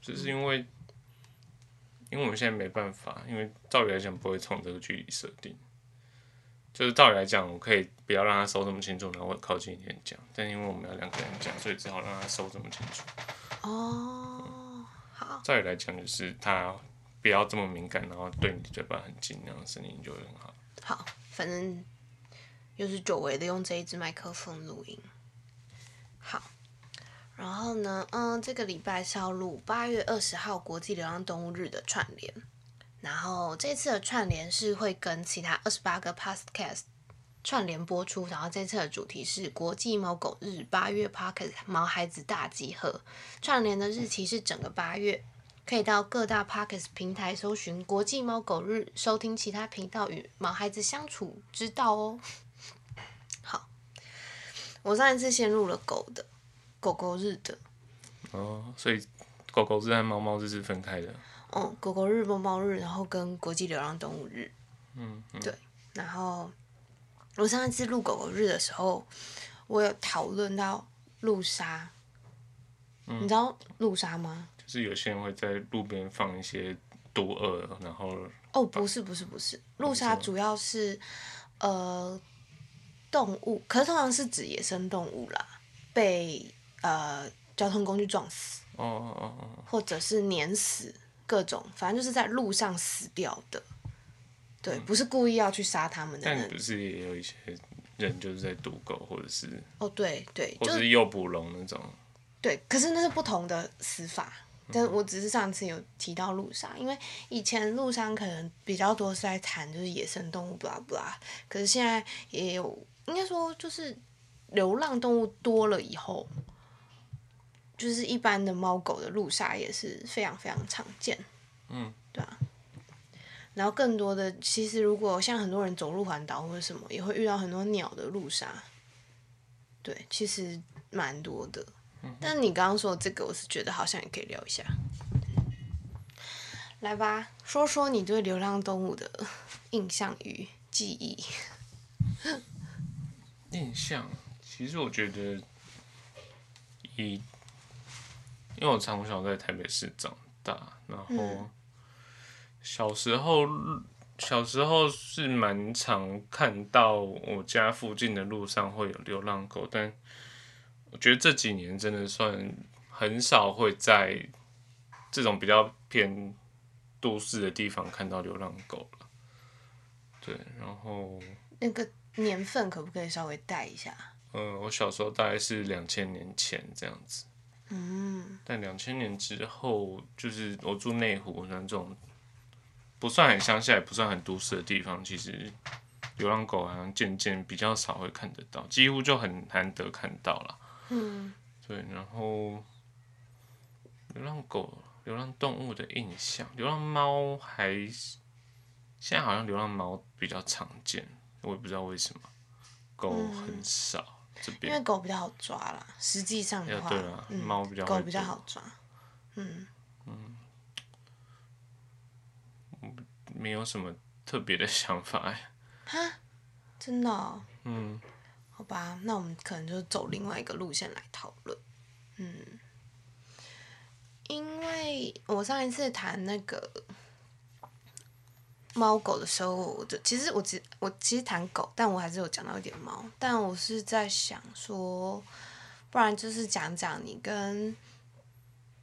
就是因为，因为我们现在没办法，因为照理来讲不会从这个距离设定，就是照理来讲，我可以不要让他收这么清楚，然后靠近一点讲，但因为我们要两个人讲，所以只好让他收这么清楚。哦，好，照理来讲，就是他不要这么敏感，然后对你的嘴巴很近，那样声音就会很好。好，反正又是久违的用这一支麦克风录音。好，然后呢，嗯，这个礼拜是要录八月二十号国际流浪动物日的串联，然后这次的串联是会跟其他二十八个 podcast 串联播出，然后这次的主题是国际猫狗日，八月 podcast 毛孩子大集合，串联的日期是整个八月。可以到各大 Podcast 平台搜寻“国际猫狗日”，收听其他频道与毛孩子相处之道哦。好，我上一次先录了狗的狗狗日的，哦，所以狗狗日和猫猫日是分开的。嗯，狗狗日、猫猫日，然后跟国际流浪动物日。嗯，嗯对，然后我上一次录狗狗日的时候，我有讨论到路杀，你知道路杀吗？就是有些人会在路边放一些毒饵，然后哦，不是不是不是，路杀主要是呃动物，可是通常是指野生动物啦，被呃交通工具撞死，哦哦哦哦，或者是碾死，各种反正就是在路上死掉的。对，不是故意要去杀他们的人但不。是也有一些人就是在赌狗，或者是哦，对对，或就是诱捕龙那种。对，可是那是不同的死法。但我只是上次有提到路上，因为以前路上可能比较多是在谈就是野生动物，不啦不啦。可是现在也有，应该说就是流浪动物多了以后，就是一般的猫狗的路杀也是非常非常常见。嗯，对啊。然后更多的，其实如果像很多人走路环岛或者什么，也会遇到很多鸟的路杀。对，其实蛮多的。但你刚刚说的这个，我是觉得好像也可以聊一下。来吧，说说你对流浪动物的印象与记忆。印象，其实我觉得以，因为我从小在台北市长大，然后小时候小时候是蛮常看到我家附近的路上会有流浪狗，但我觉得这几年真的算很少会在这种比较偏都市的地方看到流浪狗了。对，然后。那个年份可不可以稍微带一下？嗯，我小时候大概是两千年前这样子，嗯，但两千年之后，就是我住内湖那种不算很乡下，也不算很都市的地方，其实流浪狗好像渐渐比较少会看得到，几乎就很难得看到了。嗯，对，然后流浪狗、流浪动物的印象，流浪猫还现在好像流浪猫比较常见，我也不知道为什么，狗很少、这因。为狗比较好抓啦。实际上的话，对啊嗯，猫比较狗比较好抓。嗯，没有什么特别的想法哎。哈，真的哦、嗯，好吧，那我们可能就走另外一个路线来讨论。嗯，因为我上一次谈那个猫狗的时候，我就其实我只我其实谈狗，但我还是有讲到一点猫。但我是在想说，不然就是讲讲你跟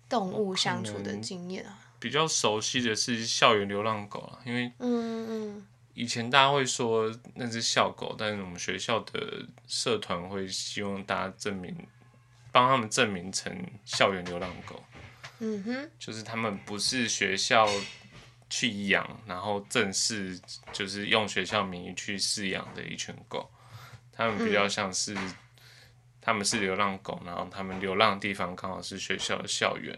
动物相处的能经验啊。比较熟悉的是校园流浪狗啊，因为嗯嗯以前大家会说那只校狗，但是我们学校的社团会希望大家证明，帮他们证明成校园流浪狗，嗯哼，就是他们不是学校去养，然后正式就是用学校名义去饲养的一群狗，他们比较像是、他们是流浪狗，然后他们流浪的地方刚好是学校的校园，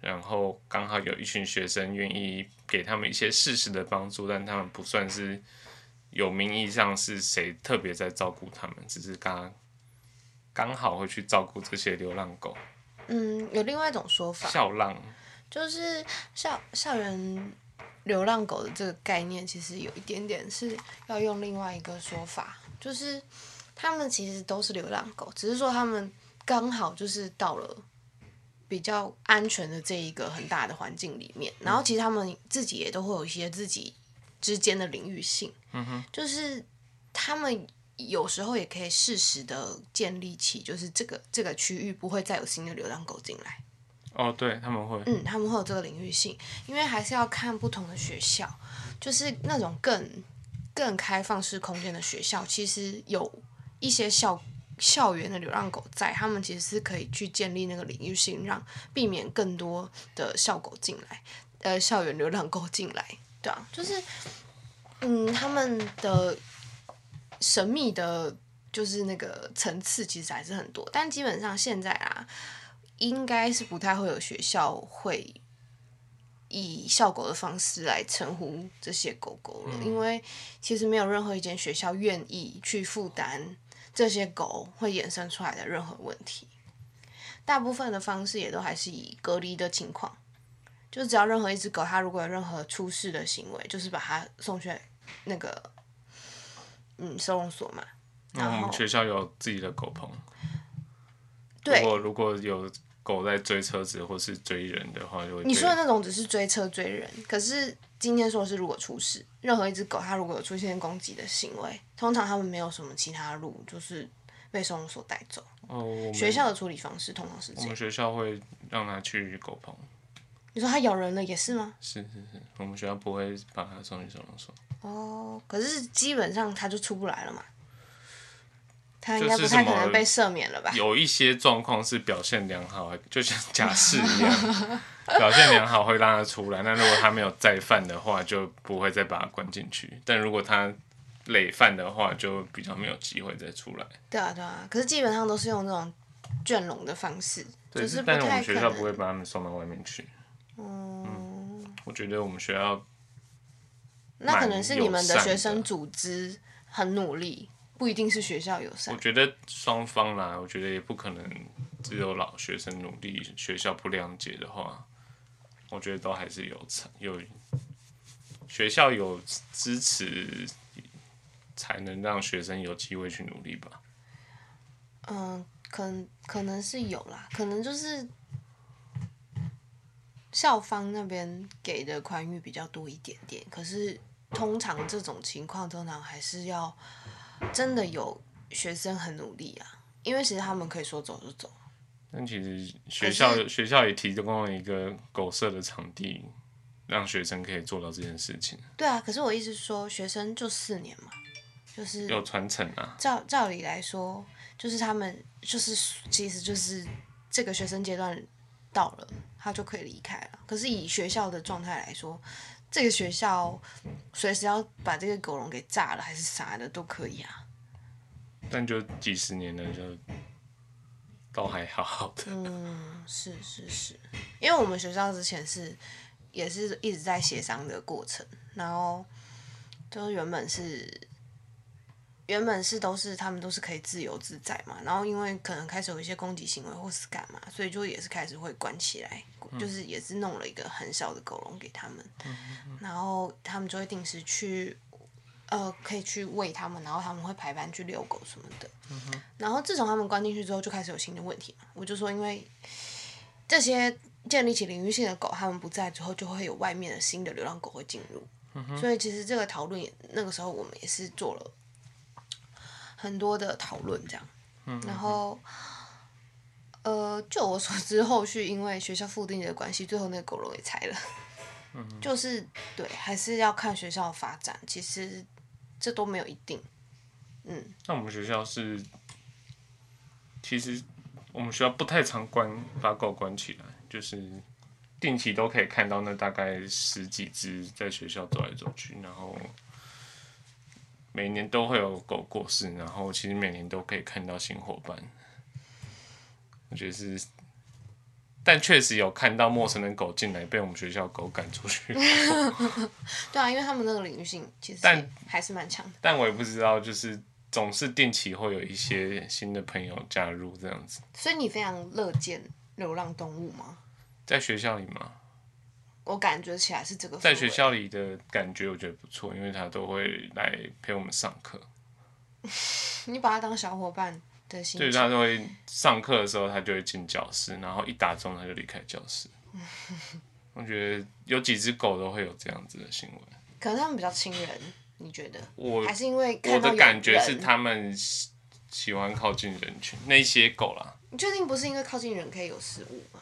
然后刚好有一群学生愿意给他们一些适时的帮助，但他们不算是有名义上是谁特别在照顾他们，只是刚刚好会去照顾这些流浪狗，嗯，有另外一种说法，校浪。就是校校园流浪狗的这个概念，其实有一点点是要用另外一个说法，就是他们其实都是流浪狗，只是说他们刚好就是到了比较安全的这一个很大的环境里面，然后其实他们自己也都会有一些自己之间的领域性，嗯哼，就是他们有时候也可以适时的建立起，就是这个这个区域不会再有新的流浪狗进来。哦，对他们会，嗯，他们会有这个领域性，因为还是要看不同的学校，就是那种更更开放式空间的学校，其实有一些校校园的流浪狗在，他们其实是可以去建立那个领域性，让避免更多的校狗进来，呃，校园流浪狗进来，对啊，就是嗯，他们的神秘的，就是那个层次其实还是很多，但基本上现在啊。应该是不太会有学校会以校狗的方式来称呼这些狗狗了，因为其实没有任何一间学校愿意去负担这些狗会衍生出来的任何问题。大部分的方式也都还是以隔离的情况，就只要任何一只狗它如果有任何出事的行为，就是把它送去那个嗯收容所嘛。然后我们学校有自己的狗棚，对如果如果有狗在追车子或是追人的话，就会你说的那种只是追车追人，可是今天说的是如果出事，任何一只狗它如果有出现攻击的行为，通常他们没有什么其他路，就是被收容所带走。哦，我们学校的处理方式通常是这样我们。学校会让它去狗棚，你说它咬人了也是吗？是是是，我们学校不会把它送去收容所。哦，可是基本上它就出不来了嘛。它应该就是不太可能被赦免了吧？有一些状况是表现良好，就像假释一样，表现良好会让他出来。那如果他没有再犯的话，就不会再把他关进去。但如果他累犯的话，就比较没有机会再出来。对啊，对啊。可是基本上都是用这种圈笼的方式，对，就是不但是我们学校不会。把他们送到外面去。嗯，我觉得我们学校那可能是你们的学生组织很努力，不一定是学校友善我。觉得双方啦，我觉得也不可能只有老学生努力，学校不谅解的话，我觉得都还是有差有学校有支持，才能让学生有机会去努力吧。嗯，可能可能是有啦，可能就是校方那边给的宽裕比较多一点点，可是通常这种情况，通常还是要真的有学生很努力啊，因为其实他们可以说走就走。但其实学校学校也提供了一个狗舍的场地，让学生可以做到这件事情，对啊，可是我意思是说，学生就四年嘛，就是有传承啊。照照理来说，就是他们就是其实就是这个学生阶段到了，他就可以离开了。可是以学校的状态来说，这个学校随时要把这个狗笼给炸了还是啥的都可以啊。但就几十年了，就都还好好的。嗯，是是是，因为我们学校之前是也是一直在协商的过程，然后就是原本是原本是都是他们都是可以自由自在嘛，然后因为可能开始有一些攻击行为或是干嘛，所以就也是开始会关起来，就是也是弄了一个很小的狗笼给他们，然后他们就会定时去。呃，可以去喂他们，然后他们会排班去遛狗什么的。然后自从他们关进去之后，就开始有新的问题嘛。我就说，因为这些建立起领域性的狗，他们不在之后，就会有外面的新的流浪狗会进入。所以其实这个讨论也那个时候我们也是做了很多的讨论，这样。然后，呃，就我所知，后续因为学校附近的关系，最后那个狗笼也拆了。就是对，还是要看学校的发展。其实这都没有一定。嗯，那我们学校是，其实我们学校不太常关把狗关起来，就是定期都可以看到那大概十几只在学校走来走去，然后每年都会有狗过世，然后其实每年都可以看到新伙伴。我觉得是，但确实有看到陌生的狗进来，被我们学校狗赶出去。对啊，因为他们那个领域性其实但还是蛮强的。但我也不知道，就是总是定期会有一些新的朋友加入这样子。所以你非常乐见流浪动物吗？在学校里嘛，我感觉起来是这个。在学，校里的感觉我觉得不错，因为他都会来陪我们上课。你把它当小伙伴，的心对，情。他都会上课的时候，他就会进教室，然后一打钟他就离开教室。我觉得有几只狗都会有这样子的行为。可能他们比较亲人，你觉得？我还是因为我的感觉是人他们喜喜欢靠近人群，那些狗啦，你确定不是因为靠近人可以有食物吗？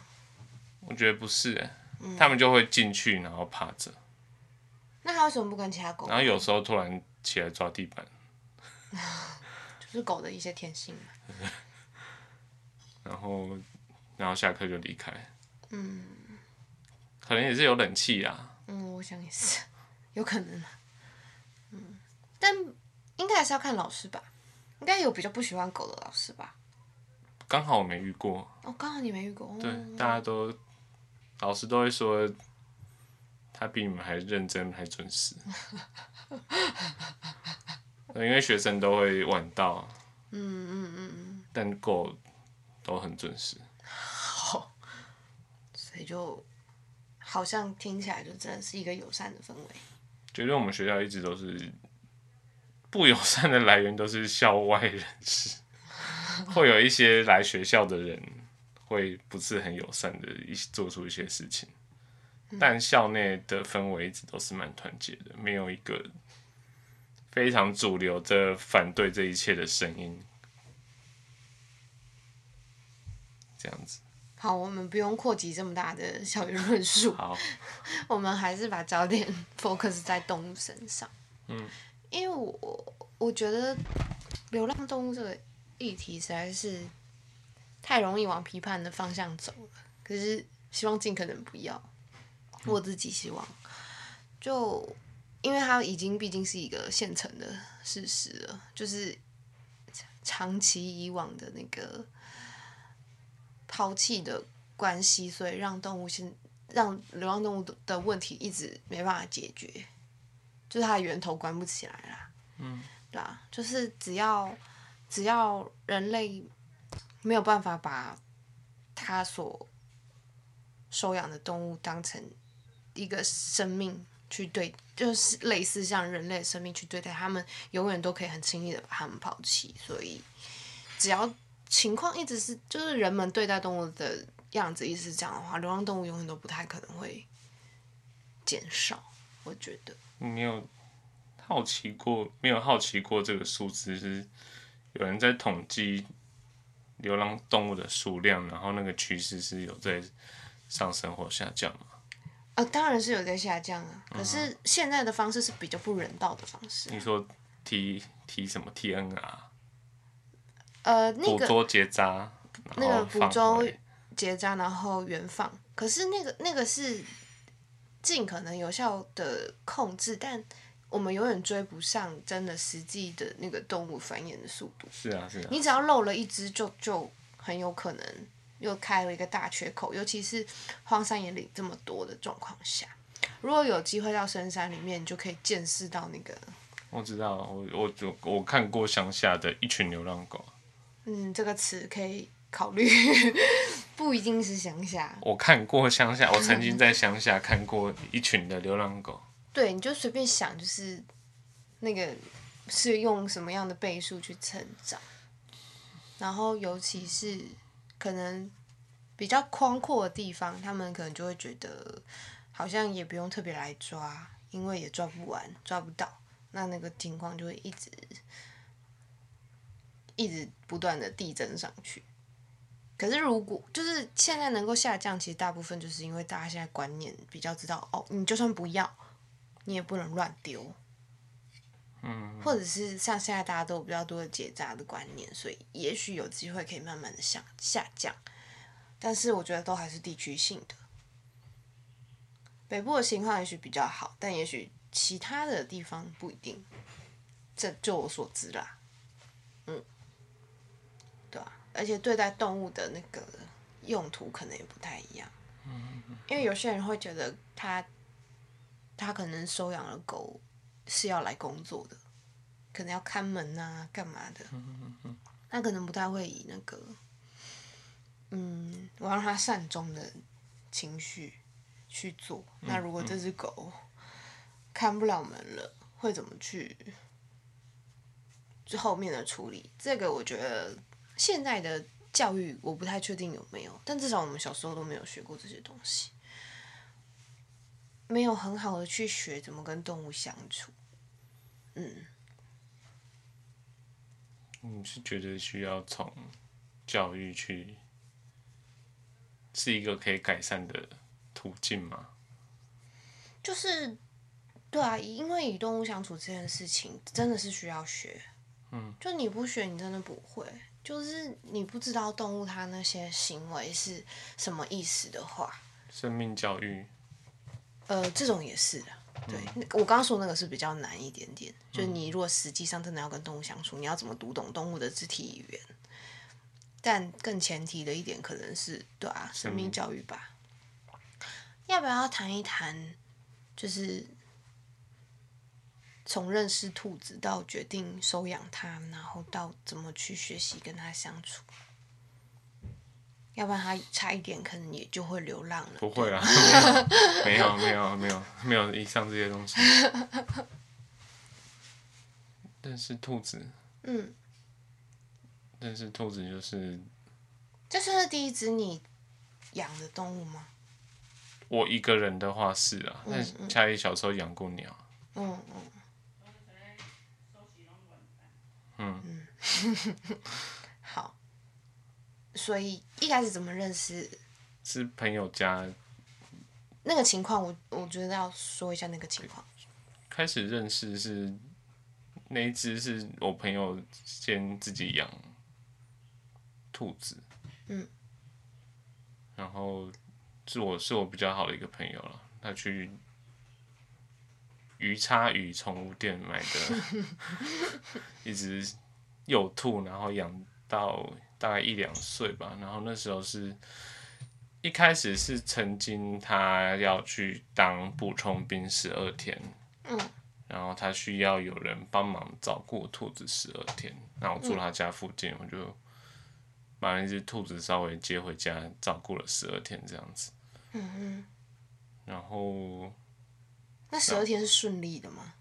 我觉得不是、欸，嗯他们就会进去然后趴着，那他为什么不跟其他狗？然后有时候突然起来抓地板，就是狗的一些天性嘛。然后然后下课就离开。嗯可能也是有冷气啊，嗯，我想也是，有可能啊。嗯，但应该还是要看老师吧。应该有比较不喜欢狗的老师吧？刚好我没遇过。哦，刚好你没遇过。哦对，大家都老师都会说，他比你们还认真，还准时。因为学生都会晚到，嗯嗯嗯嗯，但狗都很准时。好，所以就好像听起来就真的是一个友善的氛围。觉得我们学校一直都是不友善的来源都是校外人士，会有一些来学校的人会不是很友善的一做出一些事情，但校内的氛围一直都是蛮团结的，没有一个非常主流的反对这一切的声音。这样子，好，我们不用扩及这么大的校园论述，好，我们还是把焦点 focus 在动物身上。嗯，因为我我觉得流浪动物这个议题实在是太容易往批判的方向走了，可是希望尽可能不要。我自己希望，就因为它已经毕竟是一个现成的事实了，就是长期以往的那个抛弃的关系，所以让动物现让流浪动物的的问题一直没办法解决，就是它的源头关不起来啦。嗯，对啊，就是只要只要人类没有办法把他所收养的动物当成一个生命去对，就是类似像人类的生命去对待，他们永远都可以很轻易的把他们抛弃。所以，只要情况一直是就是人们对待动物的样子一直是这样的话，流浪动物永远都不太可能会减少。我觉得，你有好奇过没有好奇过这个数字是有人在统计流浪动物的数量，然后那个趋势是有在上升或下降吗？呃，当然是有在下降啊，可是现在的方式是比较不人道的方式。你说提提什么 TNR 呃，那个捕捉结扎，那个捕捉回结扎，然后原放，可是那个那个是尽可能有效的控制，但我们永远追不上真的实际的那个动物繁衍的速度。是啊是啊，你只要漏了一只就，就很有可能又开了一个大缺口，尤其是荒山野岭这么多的状况下。如果有机会到深山里面，你就可以见识到那个，我知道，我我就我看过乡下的一群流浪狗，嗯，这个词可以考虑，不一定是乡下。我看过乡下，我曾经在乡下看过一群的流浪狗，对，你就随便想，就是那个是用什么样的倍数去成长，然后尤其是可能比较宽阔的地方，他们可能就会觉得好像也不用特别来抓，因为也抓不完，抓不到，那那个情况就会一直一直不断的递增上去。可是如果就是现在能够下降，其实大部分就是因为大家现在观念比较知道，哦，你就算不要，你也不能乱丢，嗯，或者是像现在大家都有比较多的结扎的观念，所以也许有机会可以慢慢的下下降，但是我觉得都还是地区性的。北部的情况也许比较好，但也许其他的地方不一定。这就我所知啦，嗯，对啊，而且对待动物的那个用途可能也不太一样，因为有些人会觉得他他可能收养了狗是要来工作的，可能要看门啊，干嘛的，他可能不太会以那个，嗯，我让他善终的情绪去做。那如果这只狗看不了门了，会怎么去？就后面的处理，这个我觉得现在的教育我不太确定有没有，但至少我们小时候都没有学过这些东西，没有很好的去学怎么跟动物相处。嗯，你是觉得需要从教育去是一个可以改善的途径吗？就是，对啊，因为与动物相处这件事情真的是需要学。嗯，就你不学，你真的不会。就是你不知道动物它那些行为是什么意思的话，生命教育，呃，这种也是的。对，那我刚刚说那个是比较难一点点，就是你如果实际上真的要跟动物相处，你要怎么读懂动物的肢体语言？但更前提的一点可能是，对啊，生命教育吧。要不要谈一谈，就是从认识兔子到决定收养它，然后到怎么去学习跟它相处？要不然它差一点可能也就会流浪了。不会啦，没有没有 没有没有以上这些东西。但是兔子，嗯，但是兔子就是这算是第一只你养的动物吗？我一个人的话是啊，但是嗯恰一小时候养过鸟，嗯嗯。所以一开始怎么认识是朋友家那个情况我，我觉得要说一下那个情况。开始认识是那一只是我朋友先自己养兔子，嗯，然后是我是我比较好的一个朋友了，他去鱼叉鱼宠物店买的 一只幼兔，然后养到大概一两岁吧，然后那时候是。一开始是曾经他要去当补充兵十二天，嗯然后他需要有人帮忙照顾兔子十二天，然后我住他家附近，我就把那只兔子稍微接回家照顾了十二天这样子，嗯嗯，然后那十二天是顺利的吗？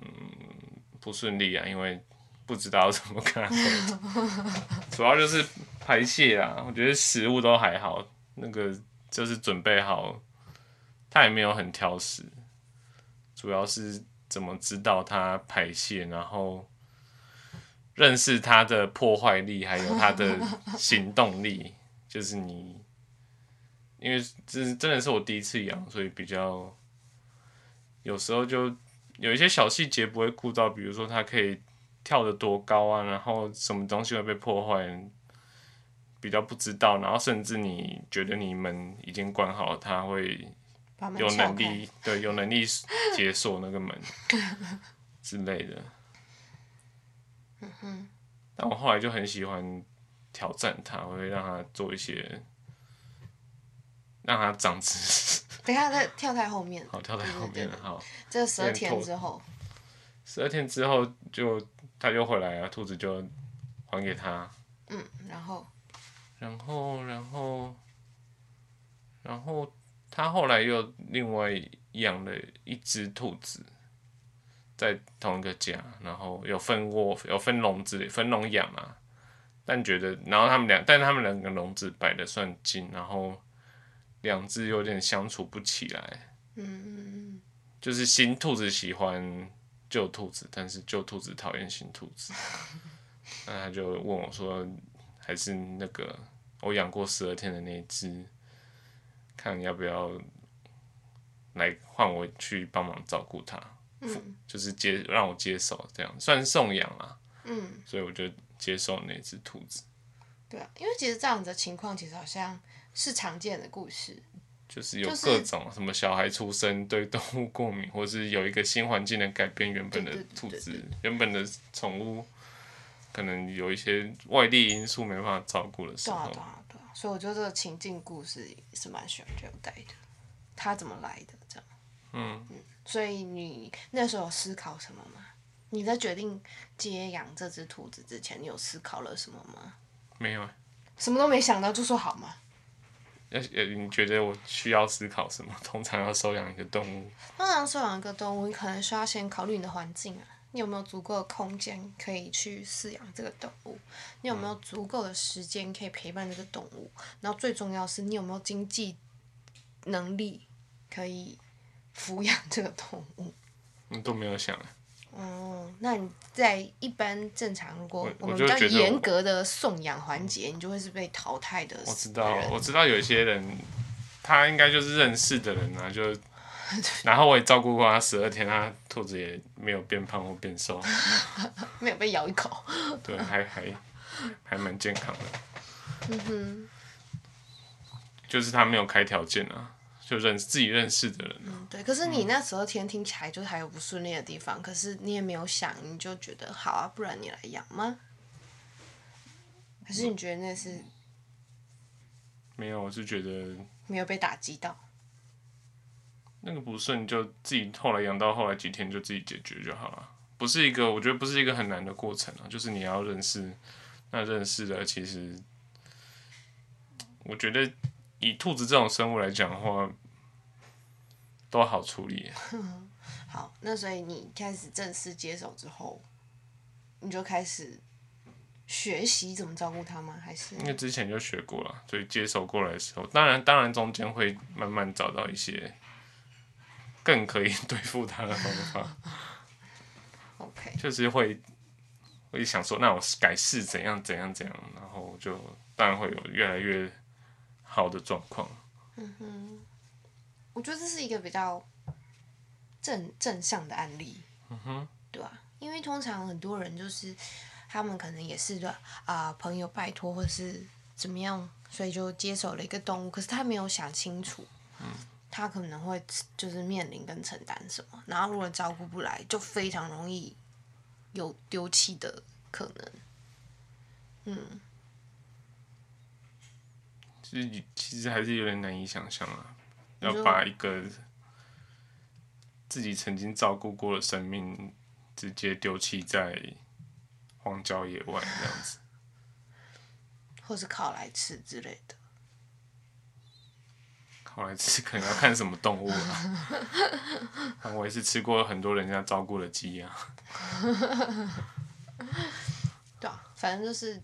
嗯不顺利啊，因为不知道怎么跟它沟通，主要就是排泄啊，我觉得食物都还好，那个就是准备好，他也没有很挑食，主要是怎么知道它排泄，然后认识它的破坏力，还有它的行动力，就是你，因为这真的是我第一次养，所以比较有时候就有一些小细节不会顾到，比如说它可以跳得多高啊，然后什么东西会被破坏，比较不知道，然后甚至你觉得你门已经关好了，它会有。能力，对，有能力解锁那个门 之类的。但我后来就很喜欢挑战他，我会让他做一些，让它长知识。等一下再跳太后面，好，跳在后面了。好，这十二天之后，十二天之后就它就回来了，兔子就还给他。嗯，然后然后，然后，然后他后来又另外养了一只兔子，在同一个家，然后有分窝，有分笼子，分笼养啊。但觉得，然后他们两，但他们两个笼子摆的算近，然后两只有点相处不起来。嗯，就是新兔子喜欢旧兔子，但是旧兔子讨厌新兔子。那他就问我说，还是那个我养过十二天的那只，看要不要来换我去帮忙照顾它，嗯就是接让我接手这样，算是送养啊。嗯，所以我就接受那只兔子，对啊，因为其实这样子的情况其实好像是常见的故事。就是有各种什么小孩出生对动物过敏，或是有一个新环境的改变，原本的兔子、原本的宠物可能有一些外力因素没办法照顾的时对啊，候对，啊，对啊，所以我觉得这个情境故事也是蛮喜欢这样带的，他怎么来的这样。嗯，所以你那时候有思考什么吗？你在决定接养这只兔子之前，你有思考了什么吗？没有。什么都没想到就说好吗？要呃，你觉得我需要思考什么？通常要收养一个动物，通常收养一个动物，你可能需要先考虑你的环境啊，你有没有足够的空间可以去饲养这个动物？你有没有足够的时间可以陪伴这个动物？然后最重要是你有没有经济能力可以抚养这个动物？你都没有想。哦，那你在一般正常，如果我我们严格的送养环节，你就会是被淘汰的。我知道，我知道有一些人，他应该就是认识的人啊，就，然后我也照顾过他十二天，他兔子也没有变胖或变瘦，没有被咬一口。对，还还还蛮健康的。嗯哼，就是他没有开条件啊，就认自己认识的人啊、嗯，对。可是你那时候天听起来就还有不顺利的地方，可是你也没有想，你就觉得好啊，不然你来养吗？可是你觉得那是没有，我是觉得没有被打击到？那个不顺就自己后来养到后来几天就自己解决就好了，不是一个我觉得不是一个很难的过程啊，就是你要认识，那认识的其实，我觉得以兔子这种生物来讲的话，都好处理。好，那所以你开始正式接手之后，你就开始学习怎么照顾他吗？还是因为之前就学过了，所以接手过来的时候，当然当然中间会慢慢找到一些更可以对付他的方法，OK？就是会会想说，那我改试怎样怎样怎样，然后就当然会有越来越好的状况。我觉得这是一个比较正正向的案例，嗯哼，对吧、因为通常很多人就是他们可能也是的啊、朋友拜托或是怎么样，所以就接手了一个动物，可是他没有想清楚，嗯他可能会就是面临跟承担什么，然后如果照顾不来，就非常容易有丢弃的可能。嗯，其实其实还是有点难以想象啊，要把一个自己曾经照顾过的生命直接丢弃在荒郊野外这样子。或是烤来吃之类的。烤来吃可能要看什么动物啊。啊我也是吃过很多人家照顾的鸡啊。对啊，反正就是，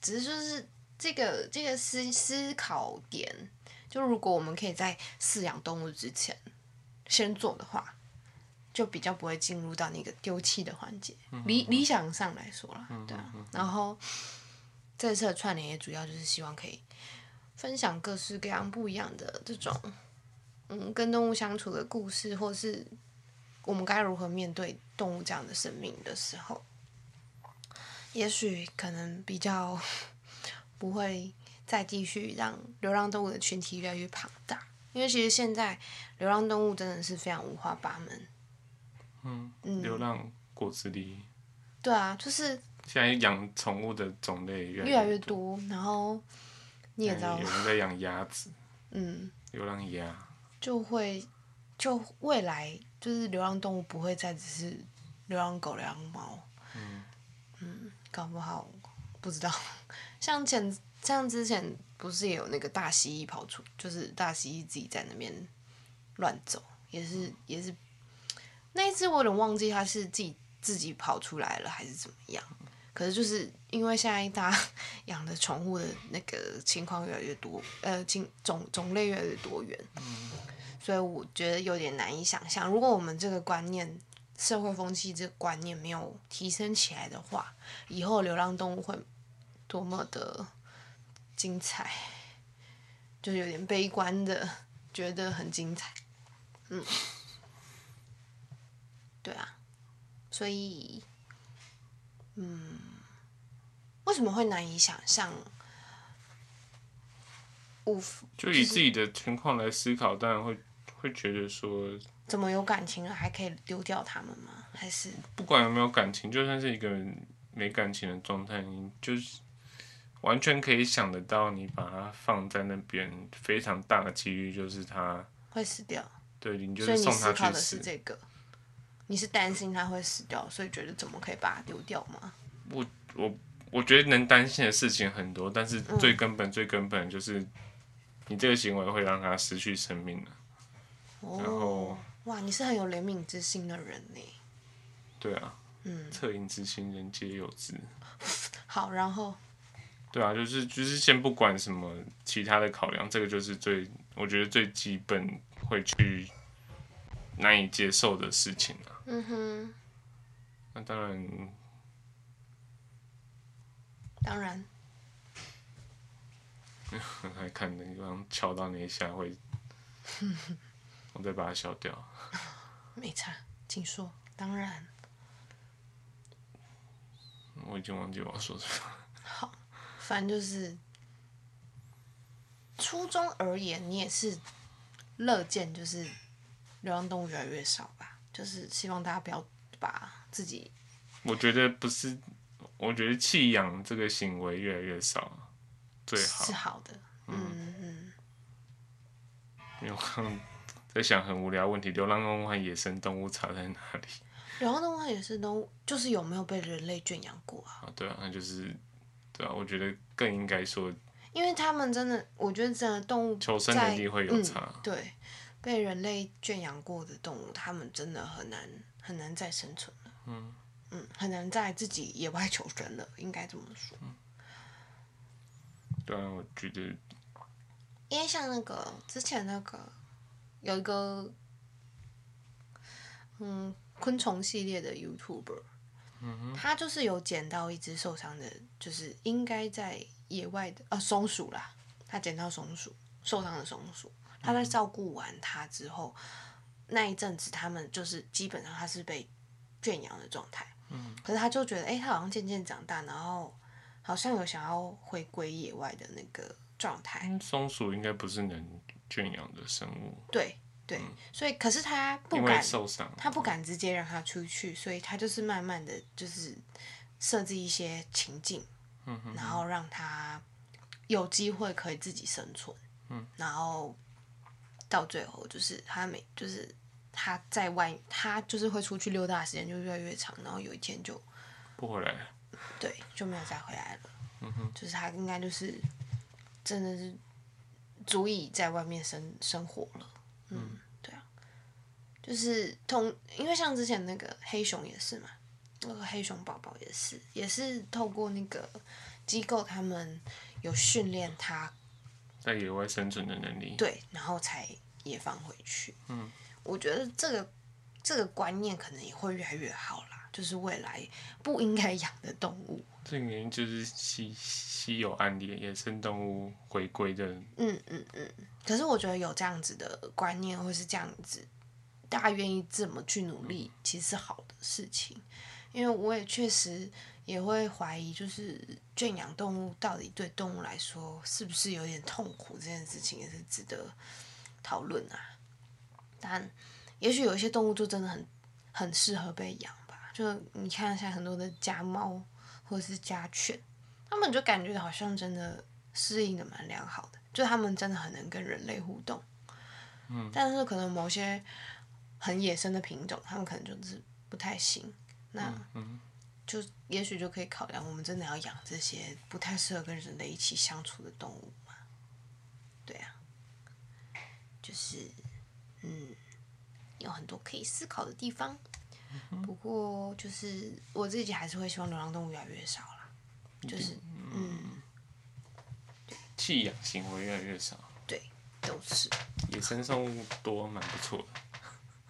只是就是这个这个思思考点，就如果我们可以在饲养动物之前先做的话，就比较不会进入到那个丢弃的环节。理理想上来说啦，对啊。然后这次的串联也主要就是希望可以分享各式各样不一样的这种，嗯，跟动物相处的故事，或是我们该如何面对动物这样的生命的时候。也许可能比较 不会再继续让流浪动物的群体越来越庞大，因为其实现在流浪动物真的是非常五花八门。嗯，嗯流浪果子狸，对啊，就是现在养宠物的种类越越来越越多，然后你也知道有，人在养鸭子，嗯，流浪鸭。就会就未来就是流浪动物不会再只是流浪狗、流浪猫，嗯嗯搞不好不知道，像前像之前不是也有那个大蜥蜴跑出，就是大蜥蜴自己在那边乱走，也是也是那一次我有点忘记它是自己自己跑出来了还是怎么样。可是就是因为现在大家养的宠物的那个情况越来越多，呃，种种种类越来越多元，所以我觉得有点难以想象，如果我们这个观念、社会风气这个观念没有提升起来的话，以后流浪动物会多么的精彩，就是有点悲观的，觉得很精彩。嗯，对啊，所以，嗯，为什么会难以想象？无就以自己的情况来思考，当然会会觉得说，怎么有感情了还可以丢掉他们吗？还是不管有没有感情，就算是一个没感情的状态，你就是完全可以想得到，你把它放在那边，非常大的几率就是它，会死掉？对你就是送它去死。这个，你是担心它会死掉，所以觉得怎么可以把它丢掉吗？我我我觉得能担心的事情很多，但是嗯最根本、最根本就是你这个行为会让它失去生命的。然哦后，哇，你是很有怜悯之心的人呢。对啊，嗯，恻隐之心，人皆有之。好，然后对啊，就是就是先不管什么其他的考量，这个就是最我觉得最基本会去难以接受的事情啊。嗯哼，那当然，当然，很爱看刚刚敲到那一下会，我再把它消掉。没差，请说。当然，我已经忘记我要说什么。好，反正就是初衷而言，你也是乐见就是流浪动物越来越少吧？就是希望大家不要把自己我觉得不是，我觉得弃养这个行为越来越少，最好是。好的。嗯嗯，因为我刚刚在想很无聊问题：流浪动物和野生动物差在哪里？流浪动物和野生动物就是有没有被人类圈养过啊？啊，对啊，那就是，对啊，我觉得更应该说因为他们真的，我觉得真的动物求生在能力会有嗯差。对，被人类圈养过的动物，他们真的很难很难再生存了。嗯嗯，很难在自己野外求生了，应该这么说。对啊，我觉得因为像那个之前那个有一个嗯昆虫系列的 YouTuber，他就是有捡到一只受伤的，就是应该在野外的啊松鼠啦，他捡到松鼠受伤的松鼠，他在照顾完它之后，那一阵子他们就是基本上他是被圈养的状态，嗯，可是他就觉得哎、诶他好像渐渐长大，然后好像有想要回归野外的那个状态，嗯松鼠应该不是能圈养的生物，对对，所以可是他不敢，受伤。他不敢直接让他出去，所以他就是慢慢的就是设置一些情境，然后让他有机会可以自己生存，然后到最后就是他每就是他在外，他就是会出去溜达的时间就越来越长，然后有一天就不回来了。对就没有再回来了，就是他应该就是真的是足以在外面生生活了。嗯，对啊，就是通，因为像之前那个黑熊也是嘛，那个黑熊宝宝也是，也是透过那个机构，他们有训练它，在野外生存的能力。对，然后才也放回去。嗯，我觉得这个这个观念可能也会越来越好啦，就是未来不应该养的动物。这个原因就是稀稀有案例，野生动物回归的。嗯嗯嗯。可是我觉得有这样子的观念，或是这样子，大家愿意这么去努力，其实是好的事情。因为我也确实也会怀疑，就是圈养动物到底对动物来说是不是有点痛苦，这件事情也是值得讨论啊。但也许有一些动物就真的很很适合被养吧，就你看现在很多的家猫或是家犬，他们就感觉好像真的适应的蛮良好的，就他们真的很能跟人类互动。嗯，但是可能某些很野生的品种，他们可能就是不太行。那就也许就可以考量，我们真的要养这些不太适合跟人类一起相处的动物嘛？对啊，就是嗯，有很多可以思考的地方。不过就是我自己还是会希望流浪动物越来越少啦。就是嗯，弃养行为越来越少，对，都是。野生动物多，蛮不错的。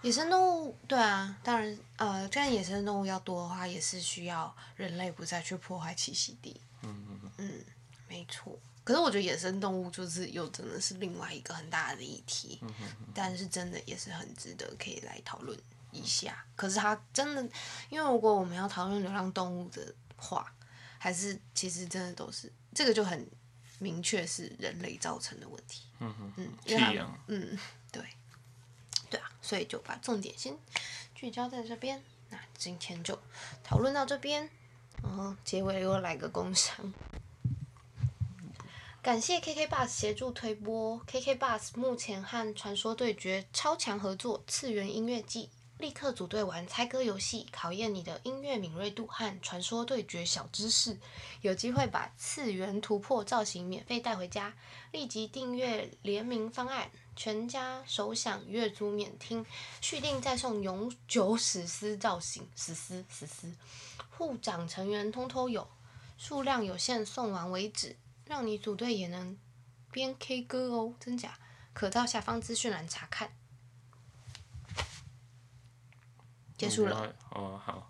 野生动物，对啊，当然，呃，这样野生动物要多的话，也是需要人类不再去破坏栖息地。嗯嗯嗯，没错。可是我觉得野生动物就是又真的是另外一个很大的议题，但是真的也是很值得可以来讨论一下。可是它真的，因为如果我们要讨论流浪动物的话，还是其实真的都是这个就很明确是人类造成的问题。嗯哼，嗯，弃因为它养，嗯，对，对啊，所以就把重点先聚焦在这边。那今天就讨论到这边，然后结尾又来个工商。感谢 KK Bus 协助推播，KK Bus 目前和传说对决超强合作次元音乐季，立刻组队玩猜歌游戏，考验你的音乐敏锐度和传说对决小知识，有机会把次元突破造型免费带回家。立即订阅联名方案，全家首享月租免听，续订再送永久史诗造型，史诗史诗，护长成员通通有，数量有限，送完为止，让你组队也能边 K 歌哦，真假？可到下方资讯栏查看。结束了。哦，好。